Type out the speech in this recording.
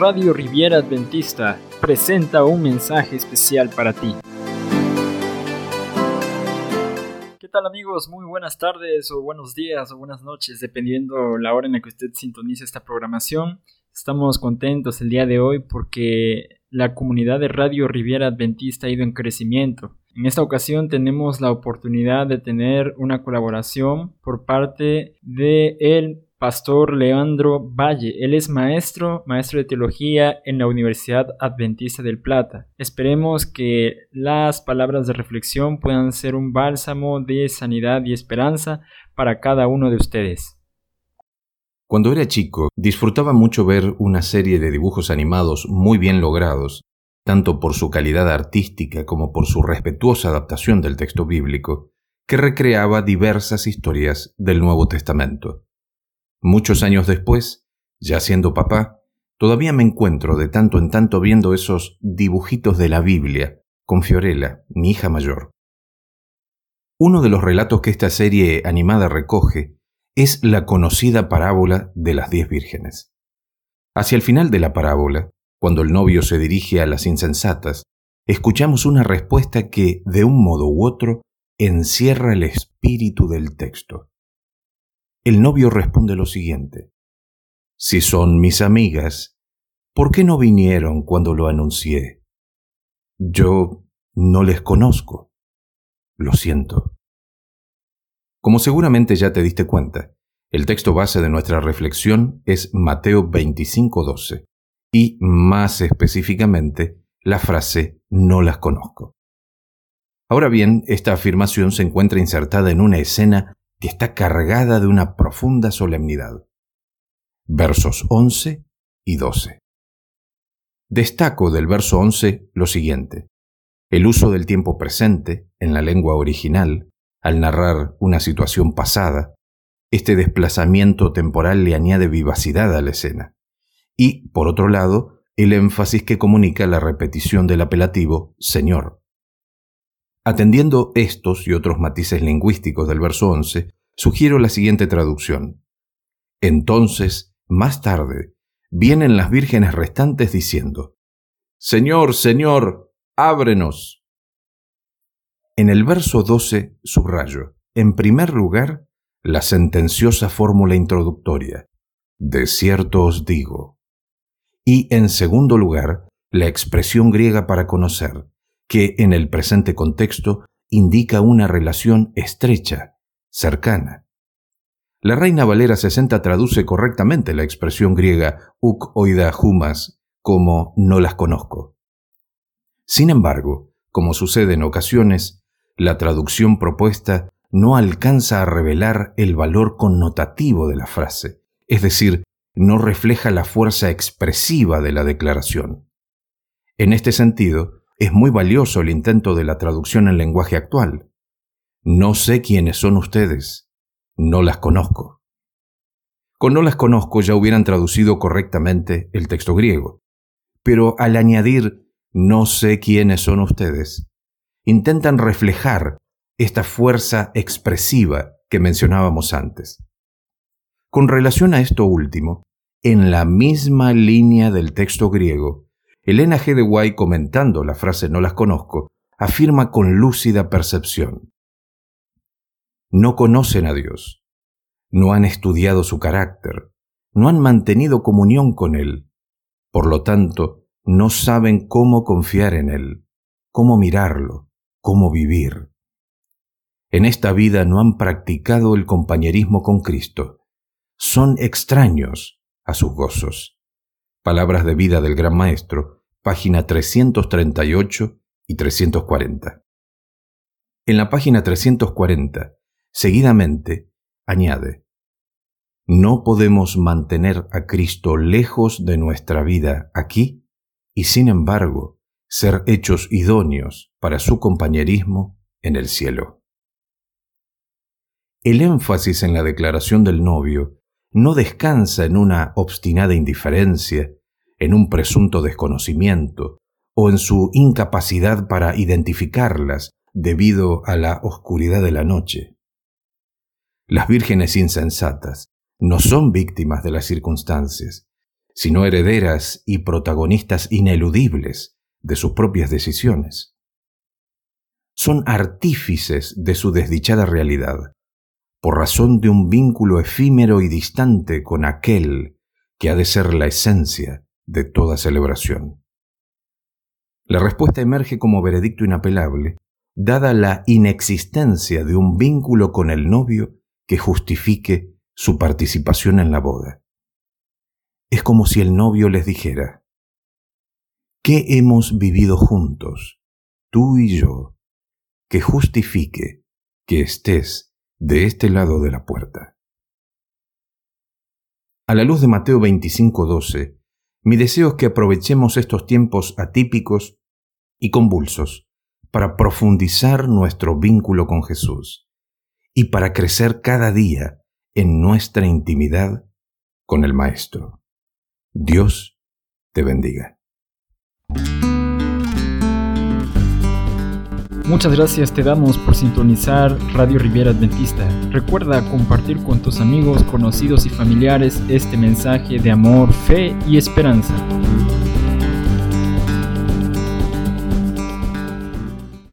Radio Riviera Adventista presenta un mensaje especial para ti. ¿Qué tal amigos? Muy buenas tardes o buenos días o buenas noches, dependiendo la hora en la que usted sintonice esta programación. Estamos contentos el día de hoy porque la comunidad de Radio Riviera Adventista ha ido en crecimiento. En esta ocasión tenemos la oportunidad de tener una colaboración por parte de el pastor Leandro Valle. Él es maestro, maestro de teología en la Universidad Adventista del Plata. Esperemos que las palabras de reflexión puedan ser un bálsamo de sanidad y esperanza para cada uno de ustedes. Cuando era chico, disfrutaba mucho ver una serie de dibujos animados muy bien logrados, tanto por su calidad artística como por su respetuosa adaptación del texto bíblico, que recreaba diversas historias del Nuevo Testamento. Muchos años después, ya siendo papá, todavía me encuentro de tanto en tanto viendo esos dibujitos de la Biblia con Fiorella, mi hija mayor. Uno de los relatos que esta serie animada recoge es la conocida parábola de las diez vírgenes. Hacia el final de la parábola, cuando el novio se dirige a las insensatas, escuchamos una respuesta que, de un modo u otro, encierra el espíritu del texto. El novio responde lo siguiente. Si son mis amigas, ¿por qué no vinieron cuando lo anuncié? Yo no les conozco. Lo siento. Como seguramente ya te diste cuenta, el texto base de nuestra reflexión es Mateo 25:12 y, más específicamente, la frase no las conozco. Ahora bien, esta afirmación se encuentra insertada en una escena que está cargada de una profunda solemnidad. Versos 11 y 12. Destaco del verso 11 lo siguiente. El uso del tiempo presente, en la lengua original, al narrar una situación pasada, este desplazamiento temporal le añade vivacidad a la escena. Y, por otro lado, el énfasis que comunica la repetición del apelativo Señor. Atendiendo estos y otros matices lingüísticos del verso 11, sugiero la siguiente traducción. Entonces, más tarde, vienen las vírgenes restantes diciendo, Señor, Señor, ábrenos. En el verso 12 subrayo, en primer lugar, la sentenciosa fórmula introductoria, de cierto os digo. Y en segundo lugar, la expresión griega para conocer, que en el presente contexto indica una relación estrecha, cercana. La Reina Valera 60 traduce correctamente la expresión griega uk oida humas como no las conozco. Sin embargo, como sucede en ocasiones, la traducción propuesta no alcanza a revelar el valor connotativo de la frase, es decir, no refleja la fuerza expresiva de la declaración. En este sentido, es muy valioso el intento de la traducción en lenguaje actual. No sé quiénes son ustedes. No las conozco. Con no las conozco ya hubieran traducido correctamente el texto griego. Pero al añadir no sé quiénes son ustedes, intentan reflejar esta fuerza expresiva que mencionábamos antes. Con relación a esto último, en la misma línea del texto griego, Elena G. de comentando la frase no las conozco, afirma con lúcida percepción. No conocen a Dios, no han estudiado su carácter, no han mantenido comunión con Él, por lo tanto, no saben cómo confiar en Él, cómo mirarlo, cómo vivir. En esta vida no han practicado el compañerismo con Cristo, son extraños a sus gozos. Palabras de vida del Gran Maestro, página 338 y 340. En la página 340, seguidamente, añade, No podemos mantener a Cristo lejos de nuestra vida aquí y sin embargo ser hechos idóneos para su compañerismo en el cielo. El énfasis en la declaración del novio no descansa en una obstinada indiferencia, en un presunto desconocimiento o en su incapacidad para identificarlas debido a la oscuridad de la noche. Las vírgenes insensatas no son víctimas de las circunstancias, sino herederas y protagonistas ineludibles de sus propias decisiones. Son artífices de su desdichada realidad, por razón de un vínculo efímero y distante con aquel que ha de ser la esencia de toda celebración. La respuesta emerge como veredicto inapelable, dada la inexistencia de un vínculo con el novio que justifique su participación en la boda. Es como si el novio les dijera, ¿qué hemos vivido juntos, tú y yo, que justifique que estés de este lado de la puerta? A la luz de Mateo 25:12, mi deseo es que aprovechemos estos tiempos atípicos y convulsos para profundizar nuestro vínculo con Jesús y para crecer cada día en nuestra intimidad con el Maestro. Dios te bendiga. Muchas gracias te damos por sintonizar Radio Riviera Adventista. Recuerda compartir con tus amigos, conocidos y familiares este mensaje de amor, fe y esperanza.